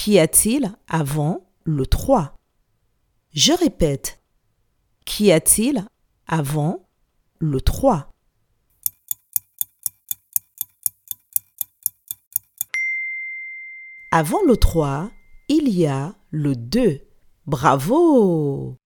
Qu'y a-t-il avant le 3 Je répète. Qu'y a-t-il avant le 3 Avant le 3, il y a le 2. Bravo